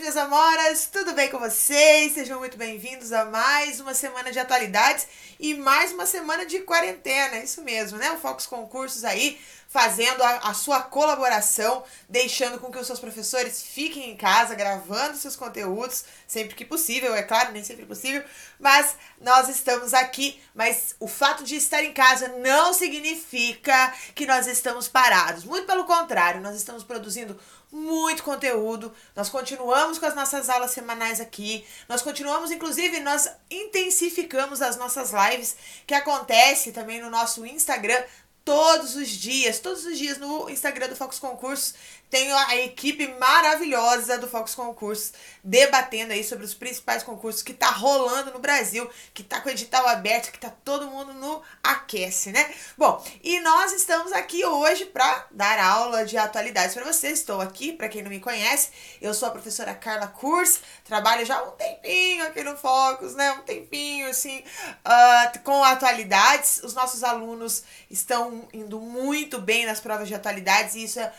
amores, minhas amoras, tudo bem com vocês? Sejam muito bem-vindos a mais uma semana de atualidades e mais uma semana de quarentena, isso mesmo, né? O Focus Concursos aí fazendo a, a, sua colaboração, deixando com que os seus professores fiquem em casa, gravando seus conteúdos, sempre que possível, é claro, nem sempre possível, mas nós estamos aqui. Mas o fato de estar em casa não significa que nós estamos parados. Muito pelo contrário, nós estamos produzindo muito conteúdo. Nós continuamos com as nossas aulas semanais aqui. Nós continuamos, inclusive, nós intensificamos as nossas lives que acontece também no nosso Instagram todos os dias, todos os dias no Instagram do Focus Concursos, tenho a equipe maravilhosa do Focus Concursos debatendo aí sobre os principais concursos que tá rolando no Brasil, que tá com o edital aberto, que tá todo mundo no aquece, né? Bom, e nós estamos aqui hoje para dar aula de atualidades para vocês. Estou aqui, para quem não me conhece, eu sou a professora Carla Kurs, trabalho já um tempinho aqui no Focus, né? Um tempinho assim, uh, com atualidades. Os nossos alunos estão indo muito bem nas provas de atualidades e isso é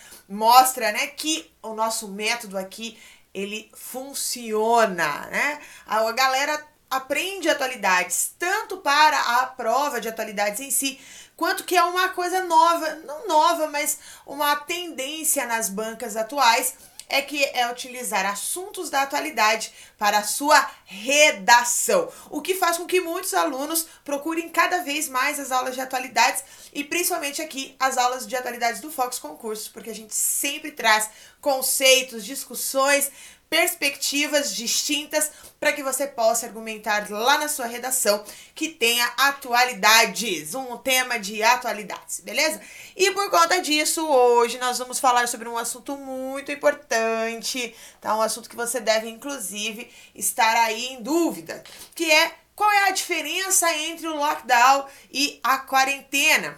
mostra, né, que o nosso método aqui ele funciona, né? A galera aprende atualidades tanto para a prova de atualidades em si, quanto que é uma coisa nova, não nova, mas uma tendência nas bancas atuais é que é utilizar assuntos da atualidade para a sua redação, o que faz com que muitos alunos procurem cada vez mais as aulas de atualidades e principalmente aqui as aulas de atualidades do Fox Concurso, porque a gente sempre traz conceitos, discussões, perspectivas distintas para que você possa argumentar lá na sua redação que tenha atualidades, um tema de atualidades, beleza? E por conta disso, hoje nós vamos falar sobre um assunto muito importante, tá? Um assunto que você deve inclusive estar aí em dúvida, que é qual é a diferença entre o lockdown e a quarentena?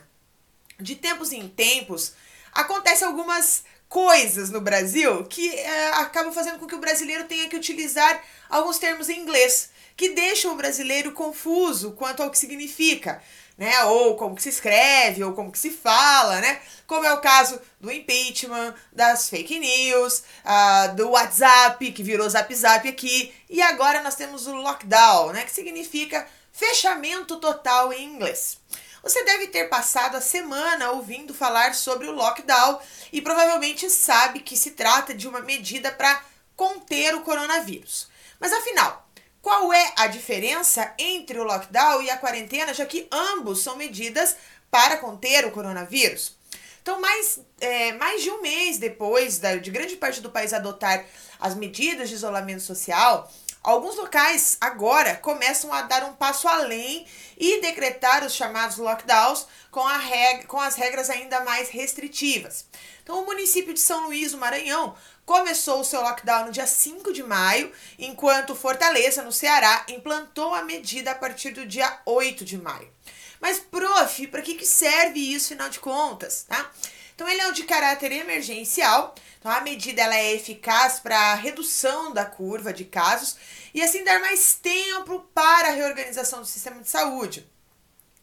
De tempos em tempos, acontecem algumas coisas no Brasil que é, acabam fazendo com que o brasileiro tenha que utilizar alguns termos em inglês, que deixam o brasileiro confuso quanto ao que significa, né? Ou como que se escreve, ou como que se fala, né? Como é o caso do impeachment, das fake news, uh, do WhatsApp, que virou Zap Zap aqui, e agora nós temos o lockdown, né? Que significa fechamento total em inglês. Você deve ter passado a semana ouvindo falar sobre o lockdown e provavelmente sabe que se trata de uma medida para conter o coronavírus. Mas afinal, qual é a diferença entre o lockdown e a quarentena, já que ambos são medidas para conter o coronavírus? Então, mais, é, mais de um mês depois da, de grande parte do país adotar as medidas de isolamento social, Alguns locais agora começam a dar um passo além e decretar os chamados lockdowns com, a reg com as regras ainda mais restritivas. Então, o município de São Luís, no Maranhão, começou o seu lockdown no dia 5 de maio, enquanto Fortaleza, no Ceará, implantou a medida a partir do dia 8 de maio. Mas, prof, para que, que serve isso, afinal de contas, tá? Então, ele é de caráter emergencial, então, a medida ela é eficaz para a redução da curva de casos e assim dar mais tempo para a reorganização do sistema de saúde.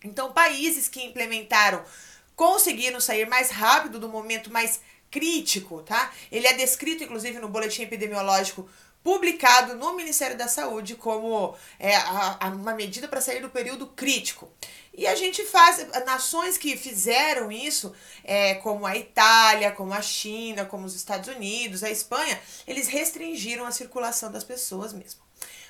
Então, países que implementaram conseguiram sair mais rápido do momento mais crítico, tá? Ele é descrito, inclusive, no boletim epidemiológico publicado no Ministério da Saúde como é, a, a uma medida para sair do período crítico. E a gente faz, nações que fizeram isso, é, como a Itália, como a China, como os Estados Unidos, a Espanha, eles restringiram a circulação das pessoas mesmo.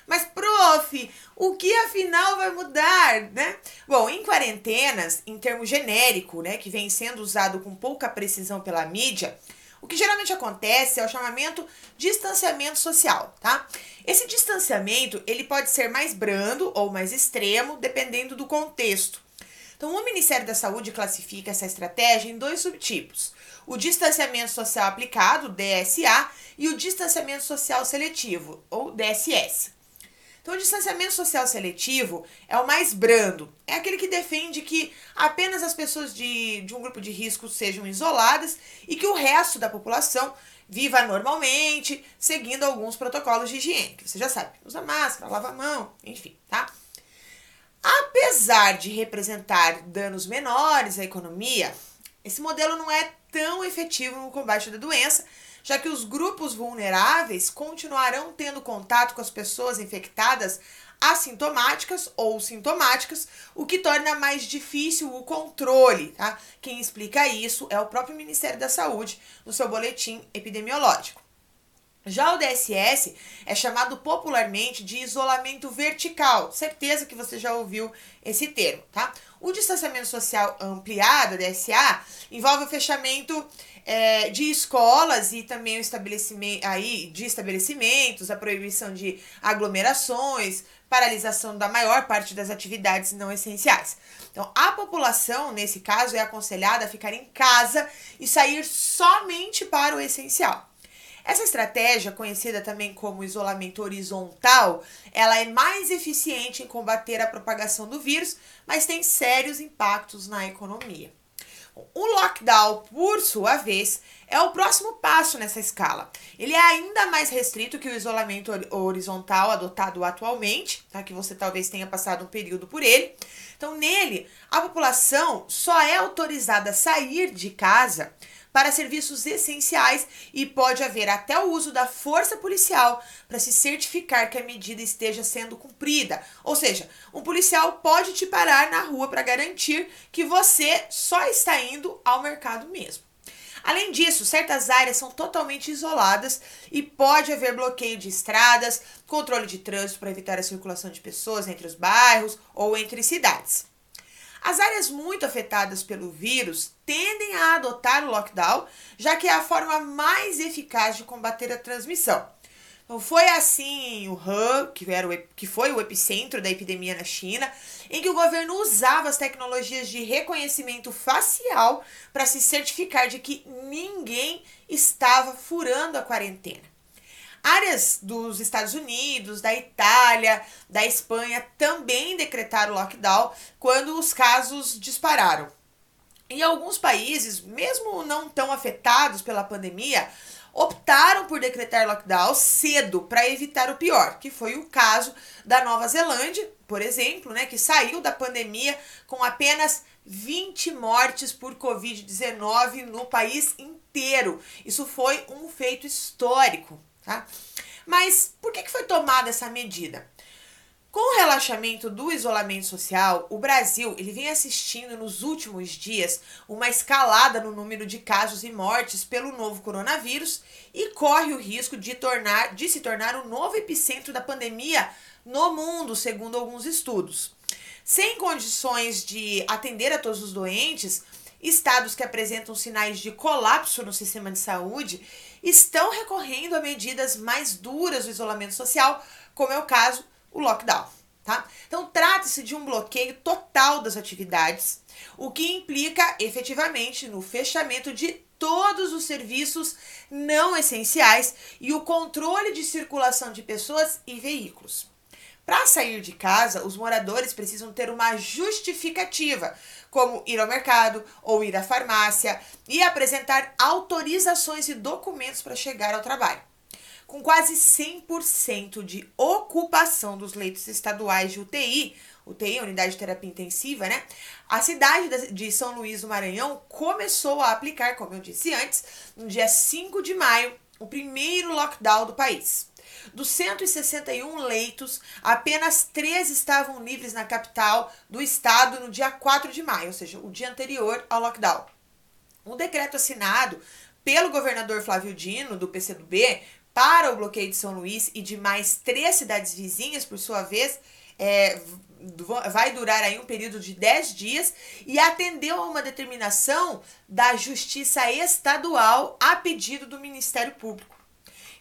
Mas, prof, o que afinal vai mudar, né? Bom, em quarentenas, em termo genérico, né, que vem sendo usado com pouca precisão pela mídia, o que geralmente acontece é o chamamento distanciamento social, tá? Esse distanciamento, ele pode ser mais brando ou mais extremo, dependendo do contexto. Então, o Ministério da Saúde classifica essa estratégia em dois subtipos: o distanciamento social aplicado, DSA, e o distanciamento social seletivo, ou DSS. Então, o distanciamento social seletivo é o mais brando. É aquele que defende que apenas as pessoas de, de um grupo de risco sejam isoladas e que o resto da população viva normalmente, seguindo alguns protocolos de higiene. Que você já sabe, usa máscara, lava a mão, enfim, tá? Apesar de representar danos menores à economia, esse modelo não é tão efetivo no combate da doença, já que os grupos vulneráveis continuarão tendo contato com as pessoas infectadas assintomáticas ou sintomáticas, o que torna mais difícil o controle. Tá? Quem explica isso é o próprio Ministério da Saúde no seu boletim epidemiológico. Já o DSS é chamado popularmente de isolamento vertical. Certeza que você já ouviu esse termo, tá? O distanciamento social ampliado, DSA, envolve o fechamento é, de escolas e também o estabelecimento aí de estabelecimentos, a proibição de aglomerações, paralisação da maior parte das atividades não essenciais. Então, a população, nesse caso, é aconselhada a ficar em casa e sair somente para o essencial. Essa estratégia, conhecida também como isolamento horizontal, ela é mais eficiente em combater a propagação do vírus, mas tem sérios impactos na economia. O lockdown, por sua vez, é o próximo passo nessa escala. Ele é ainda mais restrito que o isolamento horizontal adotado atualmente, tá? que você talvez tenha passado um período por ele. Então, nele, a população só é autorizada a sair de casa para serviços essenciais e pode haver até o uso da força policial para se certificar que a medida esteja sendo cumprida. Ou seja, um policial pode te parar na rua para garantir que você só está indo ao mercado mesmo. Além disso, certas áreas são totalmente isoladas e pode haver bloqueio de estradas, controle de trânsito para evitar a circulação de pessoas entre os bairros ou entre cidades. As áreas muito afetadas pelo vírus tendem a adotar o lockdown, já que é a forma mais eficaz de combater a transmissão. Então, foi assim o Han, que, era o, que foi o epicentro da epidemia na China, em que o governo usava as tecnologias de reconhecimento facial para se certificar de que ninguém estava furando a quarentena. Áreas dos Estados Unidos, da Itália, da Espanha também decretaram lockdown quando os casos dispararam. Em alguns países, mesmo não tão afetados pela pandemia, optaram por decretar lockdown cedo para evitar o pior, que foi o caso da Nova Zelândia, por exemplo, né, que saiu da pandemia com apenas 20 mortes por Covid-19 no país inteiro. Isso foi um feito histórico. Tá? Mas por que, que foi tomada essa medida? Com o relaxamento do isolamento social, o Brasil ele vem assistindo nos últimos dias uma escalada no número de casos e mortes pelo novo coronavírus e corre o risco de, tornar, de se tornar o novo epicentro da pandemia no mundo, segundo alguns estudos. Sem condições de atender a todos os doentes, estados que apresentam sinais de colapso no sistema de saúde estão recorrendo a medidas mais duras do isolamento social, como é o caso o lockdown. Tá? Então, trata-se de um bloqueio total das atividades, o que implica efetivamente no fechamento de todos os serviços não essenciais e o controle de circulação de pessoas e veículos. Para sair de casa, os moradores precisam ter uma justificativa, como ir ao mercado ou ir à farmácia e apresentar autorizações e documentos para chegar ao trabalho. Com quase 100% de ocupação dos leitos estaduais de UTI, UTI, Unidade de Terapia Intensiva, né? A cidade de São Luís do Maranhão começou a aplicar, como eu disse antes, no dia 5 de maio, o primeiro lockdown do país. Dos 161 leitos, apenas 13 estavam livres na capital do estado no dia 4 de maio, ou seja, o dia anterior ao lockdown. Um decreto assinado pelo governador Flávio Dino, do PCdoB, para o bloqueio de São Luís e de mais três cidades vizinhas, por sua vez, é, vai durar aí um período de 10 dias e atendeu a uma determinação da Justiça Estadual a pedido do Ministério Público.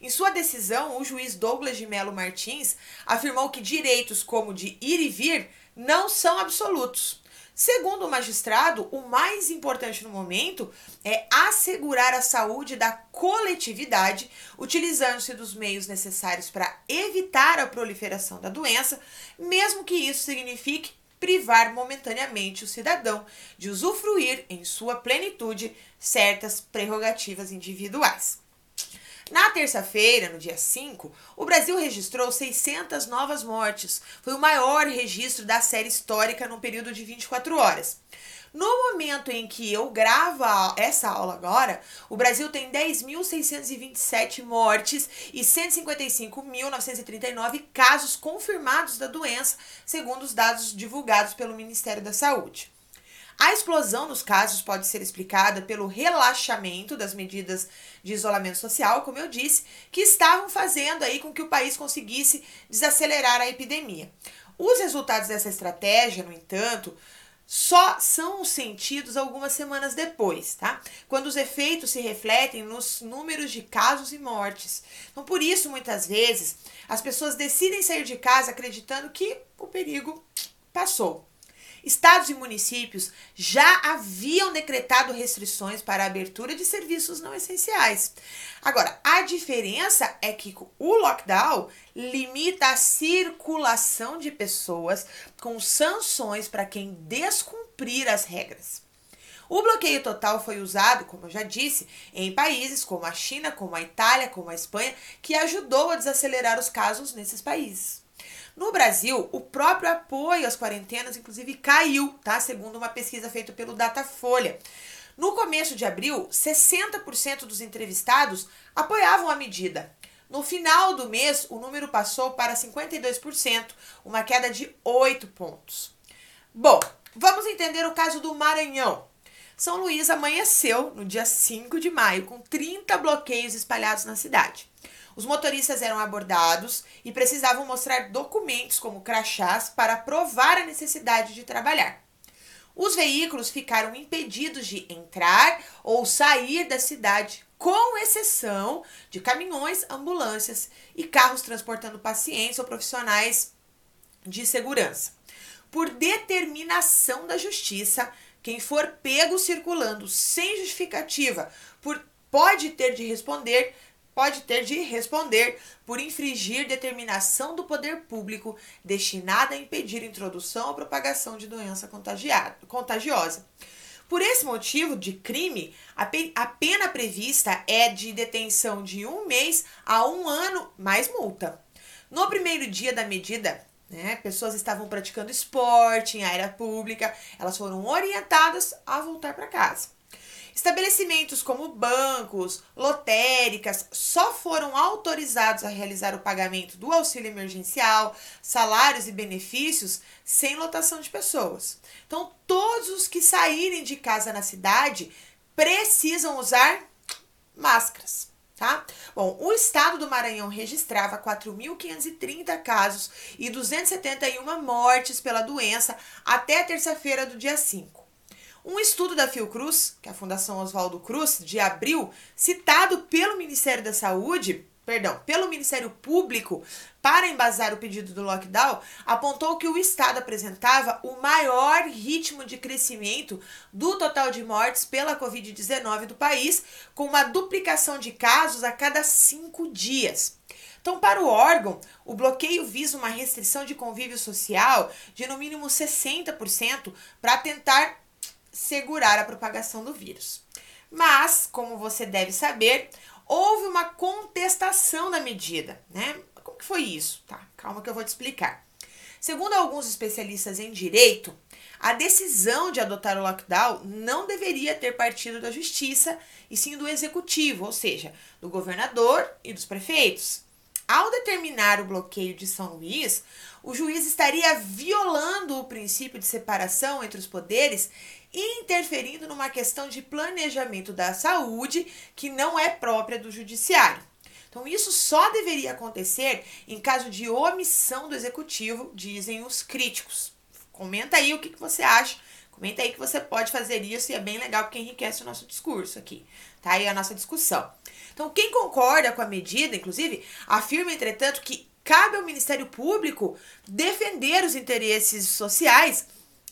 Em sua decisão, o juiz Douglas de Melo Martins afirmou que direitos como de ir e vir não são absolutos. Segundo o magistrado, o mais importante no momento é assegurar a saúde da coletividade, utilizando-se dos meios necessários para evitar a proliferação da doença, mesmo que isso signifique privar momentaneamente o cidadão de usufruir em sua plenitude certas prerrogativas individuais. Na terça-feira, no dia 5, o Brasil registrou 600 novas mortes. Foi o maior registro da série histórica num período de 24 horas. No momento em que eu gravo essa aula agora, o Brasil tem 10.627 mortes e 155.939 casos confirmados da doença, segundo os dados divulgados pelo Ministério da Saúde. A explosão nos casos pode ser explicada pelo relaxamento das medidas de isolamento social, como eu disse, que estavam fazendo aí com que o país conseguisse desacelerar a epidemia. Os resultados dessa estratégia, no entanto, só são sentidos algumas semanas depois, tá? Quando os efeitos se refletem nos números de casos e mortes. Então, por isso, muitas vezes, as pessoas decidem sair de casa acreditando que o perigo passou. Estados e municípios já haviam decretado restrições para a abertura de serviços não essenciais. Agora, a diferença é que o lockdown limita a circulação de pessoas com sanções para quem descumprir as regras. O bloqueio total foi usado, como eu já disse, em países como a China, como a Itália, como a Espanha, que ajudou a desacelerar os casos nesses países. No Brasil, o próprio apoio às quarentenas, inclusive, caiu, tá? Segundo uma pesquisa feita pelo Datafolha. No começo de abril, 60% dos entrevistados apoiavam a medida. No final do mês, o número passou para 52%, uma queda de 8 pontos. Bom, vamos entender o caso do Maranhão. São Luís amanheceu no dia 5 de maio com 30 bloqueios espalhados na cidade. Os motoristas eram abordados e precisavam mostrar documentos como crachás para provar a necessidade de trabalhar. Os veículos ficaram impedidos de entrar ou sair da cidade, com exceção de caminhões, ambulâncias e carros transportando pacientes ou profissionais de segurança. Por determinação da justiça, quem for pego circulando sem justificativa por, pode ter de responder pode ter de responder por infringir determinação do poder público destinada a impedir a introdução ou propagação de doença contagiosa. Por esse motivo de crime, a pena prevista é de detenção de um mês a um ano mais multa. No primeiro dia da medida, né, pessoas estavam praticando esporte em área pública, elas foram orientadas a voltar para casa. Estabelecimentos como bancos, lotéricas só foram autorizados a realizar o pagamento do auxílio emergencial, salários e benefícios sem lotação de pessoas. Então, todos os que saírem de casa na cidade precisam usar máscaras. Tá? Bom, o estado do Maranhão registrava 4.530 casos e 271 mortes pela doença até terça-feira do dia 5. Um estudo da Fiocruz, que é a Fundação Oswaldo Cruz, de abril, citado pelo Ministério da Saúde, perdão, pelo Ministério Público para embasar o pedido do lockdown, apontou que o estado apresentava o maior ritmo de crescimento do total de mortes pela Covid-19 do país, com uma duplicação de casos a cada cinco dias. Então, para o órgão, o bloqueio visa uma restrição de convívio social de no mínimo 60% para tentar segurar a propagação do vírus. Mas, como você deve saber, houve uma contestação da medida, né? Como que foi isso? Tá, calma que eu vou te explicar. Segundo alguns especialistas em direito, a decisão de adotar o lockdown não deveria ter partido da justiça, e sim do executivo, ou seja, do governador e dos prefeitos. Ao determinar o bloqueio de São Luís, o juiz estaria violando o princípio de separação entre os poderes interferindo numa questão de planejamento da saúde que não é própria do judiciário. Então, isso só deveria acontecer em caso de omissão do executivo, dizem os críticos. Comenta aí o que, que você acha. Comenta aí que você pode fazer isso e é bem legal porque enriquece o nosso discurso aqui, tá? E a nossa discussão. Então, quem concorda com a medida, inclusive, afirma, entretanto, que cabe ao Ministério Público defender os interesses sociais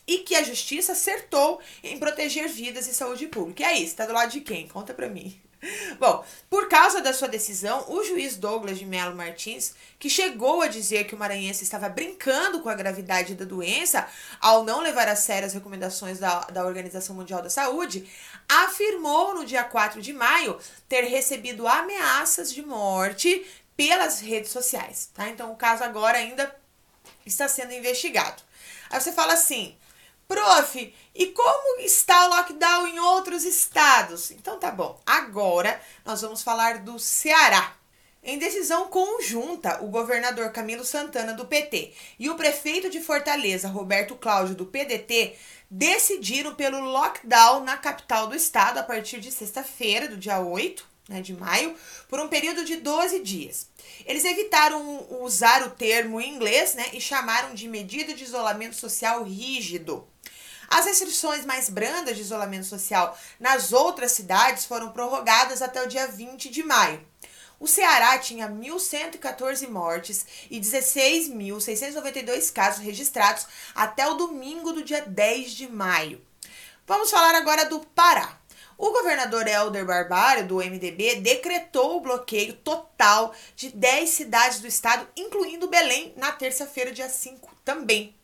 e que a justiça acertou em proteger vidas e saúde pública. E aí, você tá do lado de quem? Conta pra mim. Bom, por causa da sua decisão, o juiz Douglas de Mello Martins, que chegou a dizer que o maranhense estava brincando com a gravidade da doença ao não levar a sério as recomendações da, da Organização Mundial da Saúde, afirmou no dia 4 de maio ter recebido ameaças de morte pelas redes sociais, tá? Então o caso agora ainda está sendo investigado. Aí você fala assim: Prof, e como está o lockdown em outros estados? Então tá bom. Agora nós vamos falar do Ceará. Em decisão conjunta, o governador Camilo Santana, do PT, e o prefeito de Fortaleza, Roberto Cláudio, do PDT, decidiram pelo lockdown na capital do estado a partir de sexta-feira, do dia 8 né, de maio, por um período de 12 dias. Eles evitaram usar o termo em inglês né, e chamaram de medida de isolamento social rígido. As restrições mais brandas de isolamento social nas outras cidades foram prorrogadas até o dia 20 de maio. O Ceará tinha 1.114 mortes e 16.692 casos registrados até o domingo do dia 10 de maio. Vamos falar agora do Pará. O governador Helder Barbalho, do MDB, decretou o bloqueio total de 10 cidades do estado, incluindo Belém, na terça-feira, dia 5 também.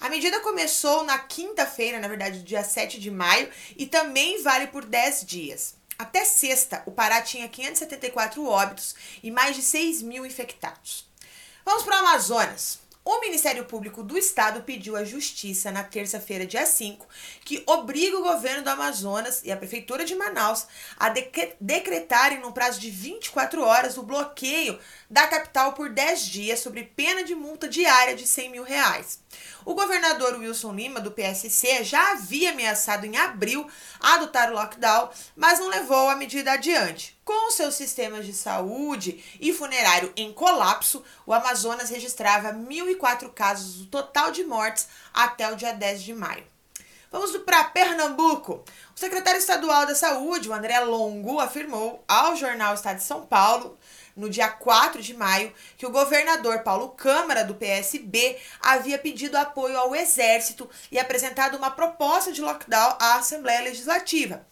A medida começou na quinta-feira, na verdade, dia 7 de maio, e também vale por 10 dias. Até sexta, o Pará tinha 574 óbitos e mais de 6 mil infectados. Vamos para o Amazonas. O Ministério Público do Estado pediu à Justiça, na terça-feira, dia 5, que obriga o governo do Amazonas e a Prefeitura de Manaus a decretarem, no prazo de 24 horas, o bloqueio da capital por 10 dias, sob pena de multa diária de 100 mil reais. O governador Wilson Lima, do PSC, já havia ameaçado em abril adotar o lockdown, mas não levou a medida adiante. Com seus sistemas de saúde e funerário em colapso, o Amazonas registrava 1.004 casos do total de mortes até o dia 10 de maio. Vamos para Pernambuco. O secretário estadual da Saúde, o André Longo, afirmou ao jornal Estado de São Paulo no dia 4 de maio, que o governador Paulo Câmara, do PSB, havia pedido apoio ao Exército e apresentado uma proposta de lockdown à Assembleia Legislativa.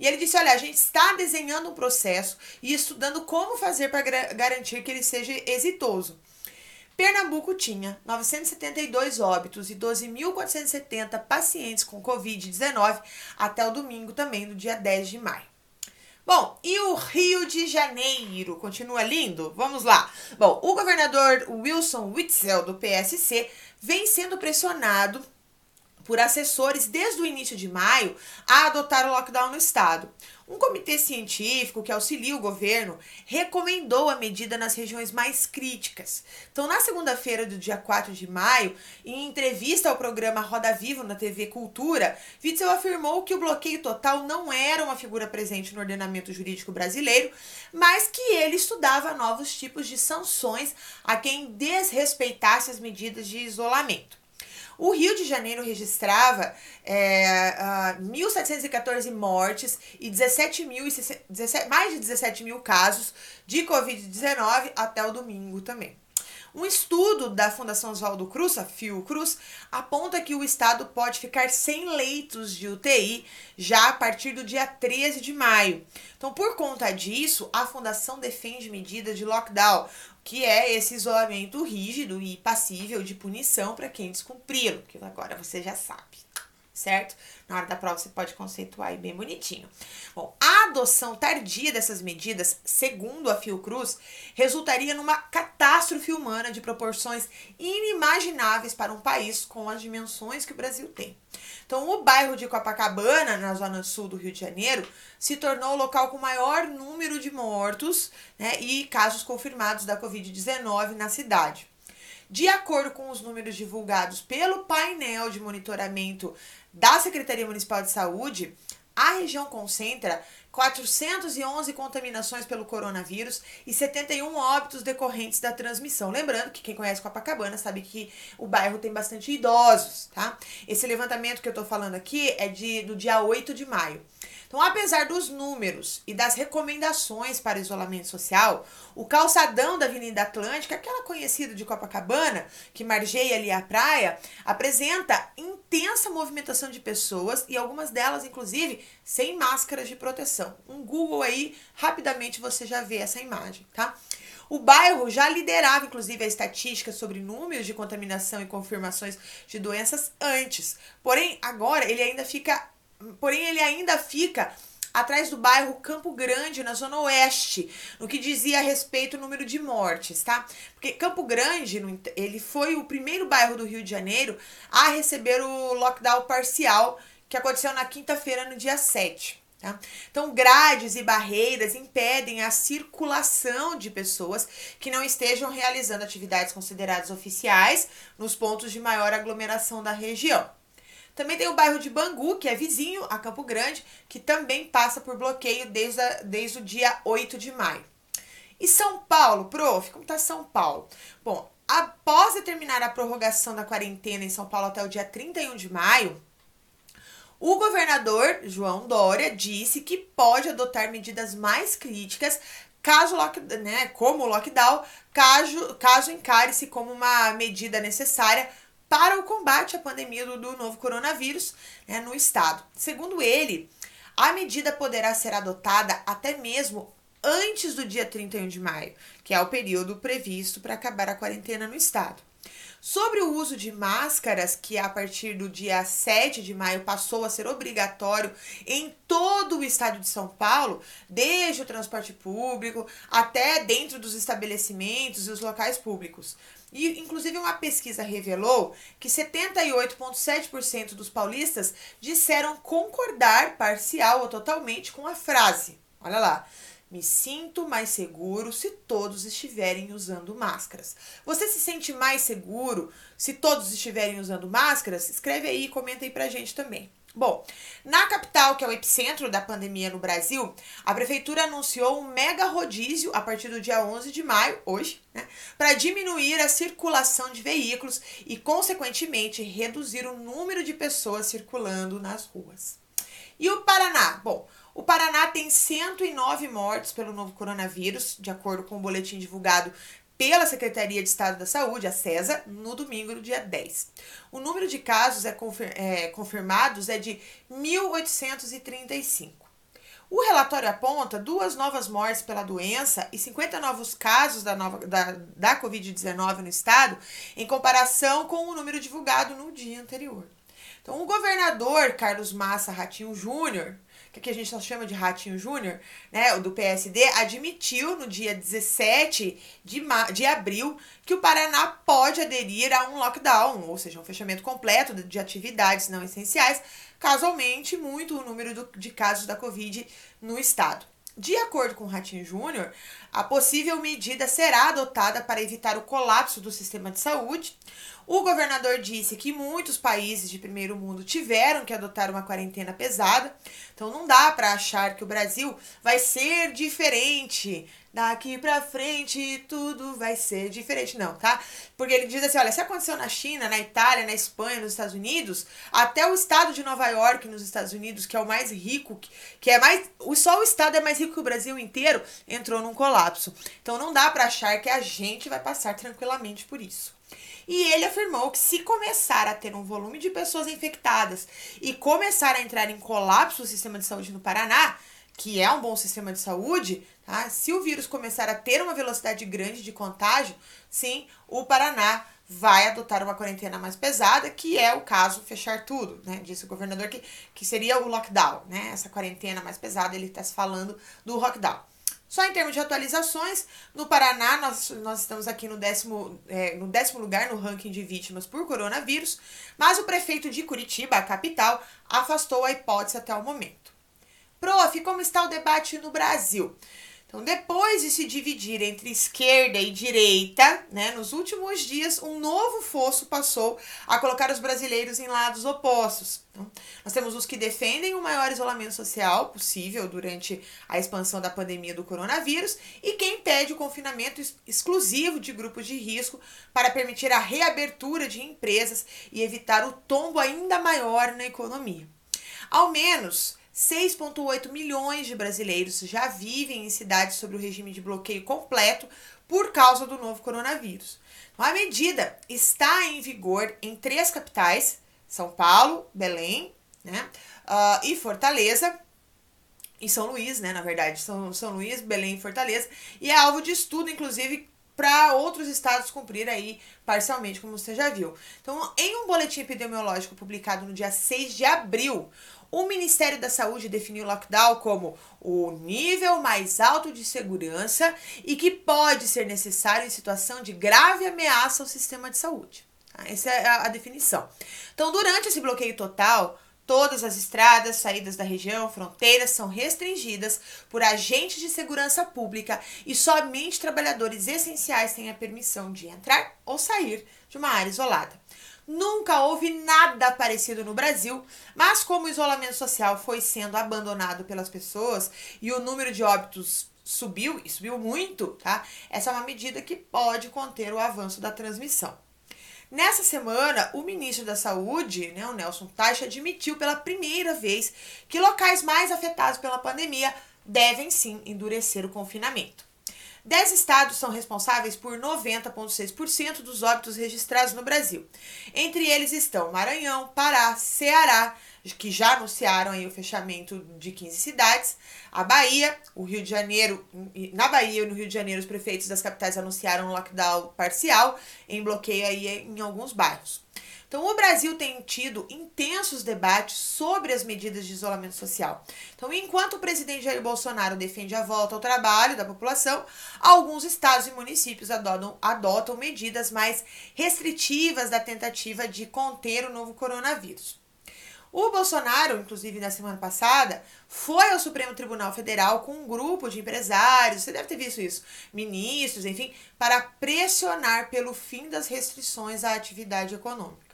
E ele disse: Olha, a gente está desenhando um processo e estudando como fazer para garantir que ele seja exitoso. Pernambuco tinha 972 óbitos e 12.470 pacientes com Covid-19 até o domingo também, no dia 10 de maio. Bom, e o Rio de Janeiro? Continua lindo? Vamos lá. Bom, o governador Wilson Witzel, do PSC, vem sendo pressionado por assessores desde o início de maio a adotar o lockdown no estado. Um comitê científico que auxilia o governo recomendou a medida nas regiões mais críticas. Então, na segunda-feira do dia 4 de maio, em entrevista ao programa Roda Viva na TV Cultura, Witzel afirmou que o bloqueio total não era uma figura presente no ordenamento jurídico brasileiro, mas que ele estudava novos tipos de sanções a quem desrespeitasse as medidas de isolamento. O Rio de Janeiro registrava é, uh, 1.714 mortes e 17 mil, 17, mais de 17 mil casos de Covid-19 até o domingo também. Um estudo da Fundação Oswaldo Cruz, a Fiocruz, aponta que o estado pode ficar sem leitos de UTI já a partir do dia 13 de maio. Então, por conta disso, a fundação defende medidas de lockdown, que é esse isolamento rígido e passível de punição para quem descumpri-lo, que agora você já sabe certo? Na hora da prova você pode conceituar aí bem bonitinho. Bom, a adoção tardia dessas medidas, segundo a Fiocruz, resultaria numa catástrofe humana de proporções inimagináveis para um país com as dimensões que o Brasil tem. Então, o bairro de Copacabana, na zona sul do Rio de Janeiro, se tornou o local com maior número de mortos né, e casos confirmados da Covid-19 na cidade. De acordo com os números divulgados pelo painel de monitoramento da Secretaria Municipal de Saúde, a região concentra 411 contaminações pelo coronavírus e 71 óbitos decorrentes da transmissão. Lembrando que quem conhece Copacabana sabe que o bairro tem bastante idosos, tá? Esse levantamento que eu tô falando aqui é de, do dia 8 de maio. Então, apesar dos números e das recomendações para isolamento social, o calçadão da Avenida Atlântica, aquela conhecida de Copacabana, que margeia ali a praia, apresenta intensa movimentação de pessoas e algumas delas, inclusive, sem máscaras de proteção. Um Google aí, rapidamente você já vê essa imagem, tá? O bairro já liderava, inclusive, a estatística sobre números de contaminação e confirmações de doenças antes. Porém, agora ele ainda fica porém ele ainda fica atrás do bairro Campo Grande, na zona oeste, no que dizia a respeito do número de mortes, tá? Porque Campo Grande, ele foi o primeiro bairro do Rio de Janeiro a receber o lockdown parcial que aconteceu na quinta-feira, no dia 7. Tá? Então, grades e barreiras impedem a circulação de pessoas que não estejam realizando atividades consideradas oficiais nos pontos de maior aglomeração da região. Também tem o bairro de Bangu, que é vizinho a Campo Grande, que também passa por bloqueio desde, a, desde o dia 8 de maio. E São Paulo, prof, como está São Paulo? Bom, após determinar a prorrogação da quarentena em São Paulo até o dia 31 de maio, o governador João Dória disse que pode adotar medidas mais críticas caso né, como o lockdown, caso, caso encare-se como uma medida necessária para o combate à pandemia do, do novo coronavírus né, no estado. Segundo ele, a medida poderá ser adotada até mesmo antes do dia 31 de maio, que é o período previsto para acabar a quarentena no estado. Sobre o uso de máscaras, que a partir do dia 7 de maio passou a ser obrigatório em todo o estado de São Paulo, desde o transporte público até dentro dos estabelecimentos e os locais públicos. E, inclusive, uma pesquisa revelou que 78,7% dos paulistas disseram concordar parcial ou totalmente com a frase. Olha lá. Me sinto mais seguro se todos estiverem usando máscaras. Você se sente mais seguro se todos estiverem usando máscaras? Escreve aí e comenta aí pra gente também. Bom, na capital, que é o epicentro da pandemia no Brasil, a prefeitura anunciou um mega rodízio a partir do dia 11 de maio, hoje, né, para diminuir a circulação de veículos e, consequentemente, reduzir o número de pessoas circulando nas ruas. E o Paraná? Bom, o Paraná tem 109 mortes pelo novo coronavírus, de acordo com o boletim divulgado pela Secretaria de Estado da Saúde, a CESA, no domingo, no dia 10. O número de casos é, confir é confirmados é de 1.835. O relatório aponta duas novas mortes pela doença e 50 novos casos da, nova, da, da Covid-19 no estado, em comparação com o número divulgado no dia anterior. Então, o governador Carlos Massa Ratinho Júnior que aqui a gente só chama de Ratinho Júnior, né, do PSD, admitiu no dia 17 de, de abril que o Paraná pode aderir a um lockdown, ou seja, um fechamento completo de atividades não essenciais, caso aumente muito o número do, de casos da Covid no estado. De acordo com o Ratinho Júnior, a possível medida será adotada para evitar o colapso do sistema de saúde. O governador disse que muitos países de primeiro mundo tiveram que adotar uma quarentena pesada, então não dá para achar que o Brasil vai ser diferente daqui pra frente tudo vai ser diferente. Não, tá? Porque ele diz assim: olha, se aconteceu na China, na Itália, na Espanha, nos Estados Unidos, até o estado de Nova York, nos Estados Unidos, que é o mais rico, que é mais. Só o estado é mais rico que o Brasil inteiro, entrou num colapso. Então não dá para achar que a gente vai passar tranquilamente por isso. E ele afirmou que se começar a ter um volume de pessoas infectadas e começar a entrar em colapso o sistema de saúde no Paraná, que é um bom sistema de saúde, tá? se o vírus começar a ter uma velocidade grande de contágio, sim, o Paraná vai adotar uma quarentena mais pesada, que é o caso fechar tudo, né? Disse o governador que, que seria o lockdown, né? Essa quarentena mais pesada, ele está se falando do lockdown. Só em termos de atualizações, no Paraná nós, nós estamos aqui no décimo, é, no décimo lugar no ranking de vítimas por coronavírus, mas o prefeito de Curitiba, a capital, afastou a hipótese até o momento. Prof, como está o debate no Brasil? Então, depois de se dividir entre esquerda e direita, né, nos últimos dias, um novo fosso passou a colocar os brasileiros em lados opostos. Então, nós temos os que defendem o maior isolamento social possível durante a expansão da pandemia do coronavírus e quem pede o confinamento exclusivo de grupos de risco para permitir a reabertura de empresas e evitar o tombo ainda maior na economia. Ao menos 6,8 milhões de brasileiros já vivem em cidades sob o regime de bloqueio completo por causa do novo coronavírus. Então, a medida está em vigor em três capitais: São Paulo, Belém né, uh, e Fortaleza. E São Luís, né? Na verdade, São, São Luís, Belém e Fortaleza. E é alvo de estudo, inclusive, para outros estados cumprir aí parcialmente, como você já viu. Então, em um boletim epidemiológico publicado no dia 6 de abril, o Ministério da Saúde definiu o lockdown como o nível mais alto de segurança e que pode ser necessário em situação de grave ameaça ao sistema de saúde. Tá? Essa é a definição. Então, durante esse bloqueio total, Todas as estradas, saídas da região, fronteiras são restringidas por agentes de segurança pública e somente trabalhadores essenciais têm a permissão de entrar ou sair de uma área isolada. Nunca houve nada parecido no Brasil, mas como o isolamento social foi sendo abandonado pelas pessoas e o número de óbitos subiu, e subiu muito, tá? Essa é uma medida que pode conter o avanço da transmissão. Nessa semana, o ministro da Saúde, né, o Nelson Taixa, admitiu pela primeira vez que locais mais afetados pela pandemia devem sim endurecer o confinamento. Dez estados são responsáveis por 90,6% dos óbitos registrados no Brasil. Entre eles estão Maranhão, Pará, Ceará, que já anunciaram aí o fechamento de 15 cidades, a Bahia, o Rio de Janeiro, na Bahia e no Rio de Janeiro os prefeitos das capitais anunciaram um lockdown parcial em bloqueio aí em alguns bairros. Então, o Brasil tem tido intensos debates sobre as medidas de isolamento social. Então, enquanto o presidente Jair Bolsonaro defende a volta ao trabalho da população, alguns estados e municípios adotam, adotam medidas mais restritivas da tentativa de conter o novo coronavírus. O Bolsonaro, inclusive na semana passada, foi ao Supremo Tribunal Federal com um grupo de empresários, você deve ter visto isso, ministros, enfim, para pressionar pelo fim das restrições à atividade econômica.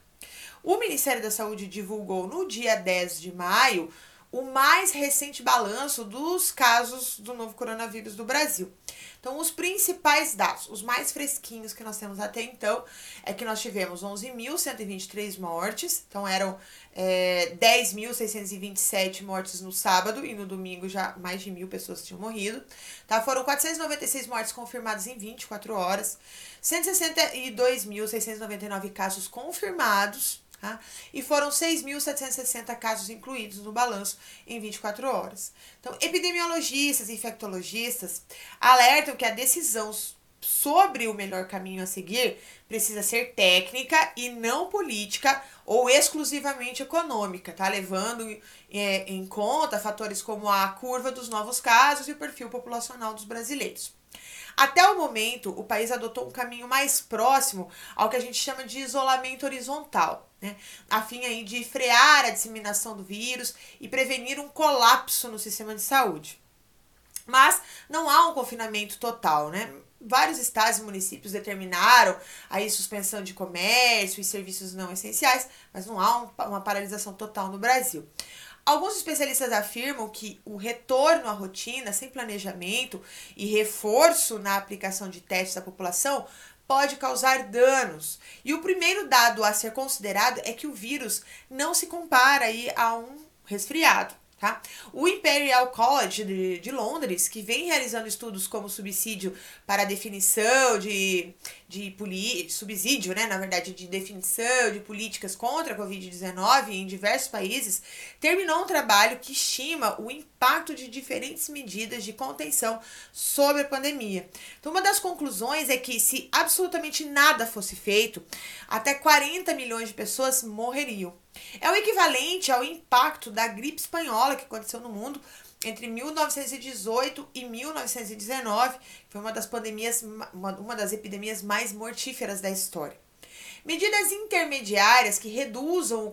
O Ministério da Saúde divulgou no dia 10 de maio o mais recente balanço dos casos do novo coronavírus do Brasil. Então, os principais dados, os mais fresquinhos que nós temos até então, é que nós tivemos 11.123 mortes, então eram é, 10.627 mortes no sábado e no domingo já mais de mil pessoas tinham morrido. Tá? Foram 496 mortes confirmadas em 24 horas, 162.699 casos confirmados Tá? E foram 6.760 casos incluídos no balanço em 24 horas. Então, epidemiologistas e infectologistas alertam que a decisão sobre o melhor caminho a seguir precisa ser técnica e não política ou exclusivamente econômica, tá? Levando é, em conta fatores como a curva dos novos casos e o perfil populacional dos brasileiros. Até o momento, o país adotou um caminho mais próximo ao que a gente chama de isolamento horizontal, né? a fim aí de frear a disseminação do vírus e prevenir um colapso no sistema de saúde. Mas não há um confinamento total, né? Vários estados e municípios determinaram aí suspensão de comércio e serviços não essenciais, mas não há um, uma paralisação total no Brasil. Alguns especialistas afirmam que o retorno à rotina sem planejamento e reforço na aplicação de testes à população pode causar danos. E o primeiro dado a ser considerado é que o vírus não se compara aí a um resfriado. Tá? O Imperial College de, de, Londres, que vem realizando estudos como subsídio para definição de, de subsídio, né, na verdade, de definição de políticas contra a Covid-19 em diversos países, terminou um trabalho que estima o impacto de diferentes medidas de contenção sobre a pandemia. Então, uma das conclusões é que se absolutamente nada fosse feito, até 40 milhões de pessoas morreriam. É o equivalente ao impacto da gripe espanhola que aconteceu no mundo entre 1918 e 1919, que foi uma das pandemias, uma, uma das epidemias mais mortíferas da história. Medidas intermediárias que reduzam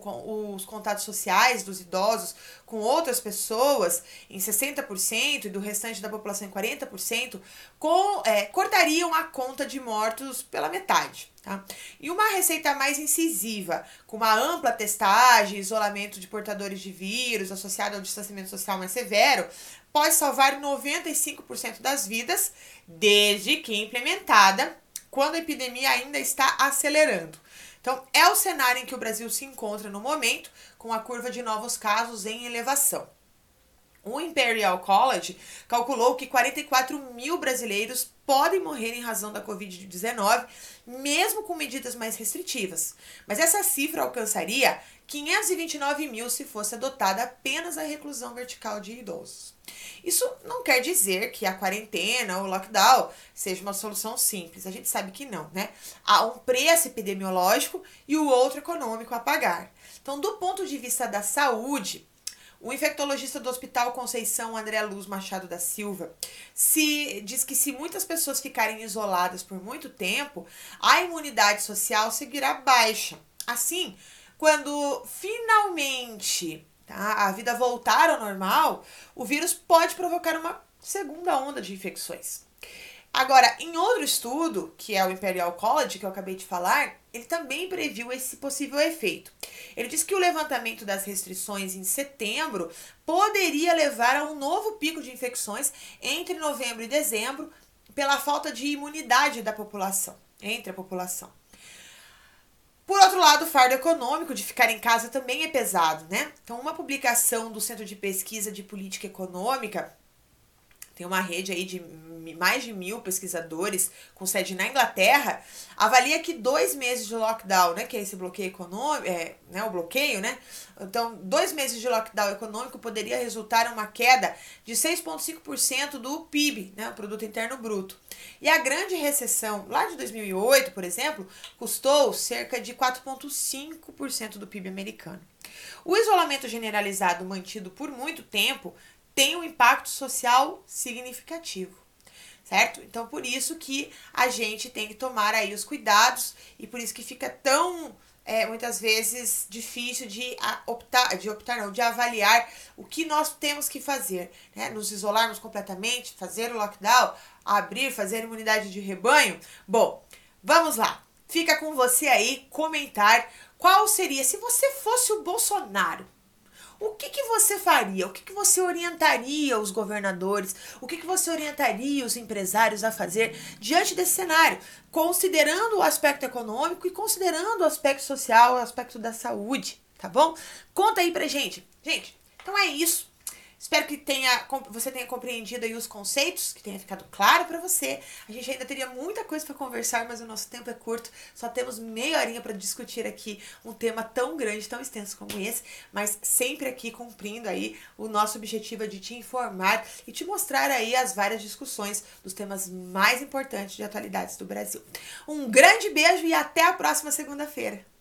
os contatos sociais dos idosos com outras pessoas em 60% e do restante da população em 40%, com, é, cortariam a conta de mortos pela metade. Tá? E uma receita mais incisiva, com uma ampla testagem, isolamento de portadores de vírus associado ao distanciamento social mais severo, pode salvar 95% das vidas, desde que implementada quando a epidemia ainda está acelerando. Então, é o cenário em que o Brasil se encontra no momento, com a curva de novos casos em elevação. O Imperial College calculou que 44 mil brasileiros podem morrer em razão da Covid-19, mesmo com medidas mais restritivas. Mas essa cifra alcançaria 529 mil se fosse adotada apenas a reclusão vertical de idosos. Isso não quer dizer que a quarentena ou lockdown seja uma solução simples. A gente sabe que não, né? Há um preço epidemiológico e o outro econômico a pagar. Então, do ponto de vista da saúde, O infectologista do Hospital Conceição, André Luz Machado da Silva, se diz que se muitas pessoas ficarem isoladas por muito tempo, a imunidade social seguirá baixa. Assim, quando finalmente tá, a vida voltar ao normal, o vírus pode provocar uma segunda onda de infecções. Agora, em outro estudo, que é o Imperial College, que eu acabei de falar, ele também previu esse possível efeito. Ele disse que o levantamento das restrições em setembro poderia levar a um novo pico de infecções entre novembro e dezembro pela falta de imunidade da população, entre a população. Por outro lado, o fardo econômico de ficar em casa também é pesado, né? Então, uma publicação do Centro de Pesquisa de Política Econômica tem uma rede aí de mais de mil pesquisadores com sede na Inglaterra, avalia que dois meses de lockdown, né, que é esse bloqueio econômico, é, né, o bloqueio, né, então dois meses de lockdown econômico poderia resultar em uma queda de 6,5% do PIB, né, o Produto Interno Bruto. E a grande recessão lá de 2008, por exemplo, custou cerca de 4,5% do PIB americano. O isolamento generalizado mantido por muito tempo tem um impacto social significativo, certo? Então, por isso que a gente tem que tomar aí os cuidados e por isso que fica tão é, muitas vezes difícil de optar, de optar não, de avaliar o que nós temos que fazer, né? Nos isolarmos completamente, fazer o lockdown, abrir, fazer imunidade de rebanho. Bom, vamos lá. Fica com você aí comentar qual seria se você fosse o Bolsonaro o que, que você faria? O que, que você orientaria os governadores? O que, que você orientaria os empresários a fazer diante desse cenário? Considerando o aspecto econômico e considerando o aspecto social, o aspecto da saúde, tá bom? Conta aí pra gente. Gente, então é isso. Espero que tenha, você tenha compreendido aí os conceitos, que tenha ficado claro para você. A gente ainda teria muita coisa para conversar, mas o nosso tempo é curto. Só temos meia horinha para discutir aqui um tema tão grande, tão extenso como esse, mas sempre aqui cumprindo aí o nosso objetivo de te informar e te mostrar aí as várias discussões dos temas mais importantes de atualidades do Brasil. Um grande beijo e até a próxima segunda-feira.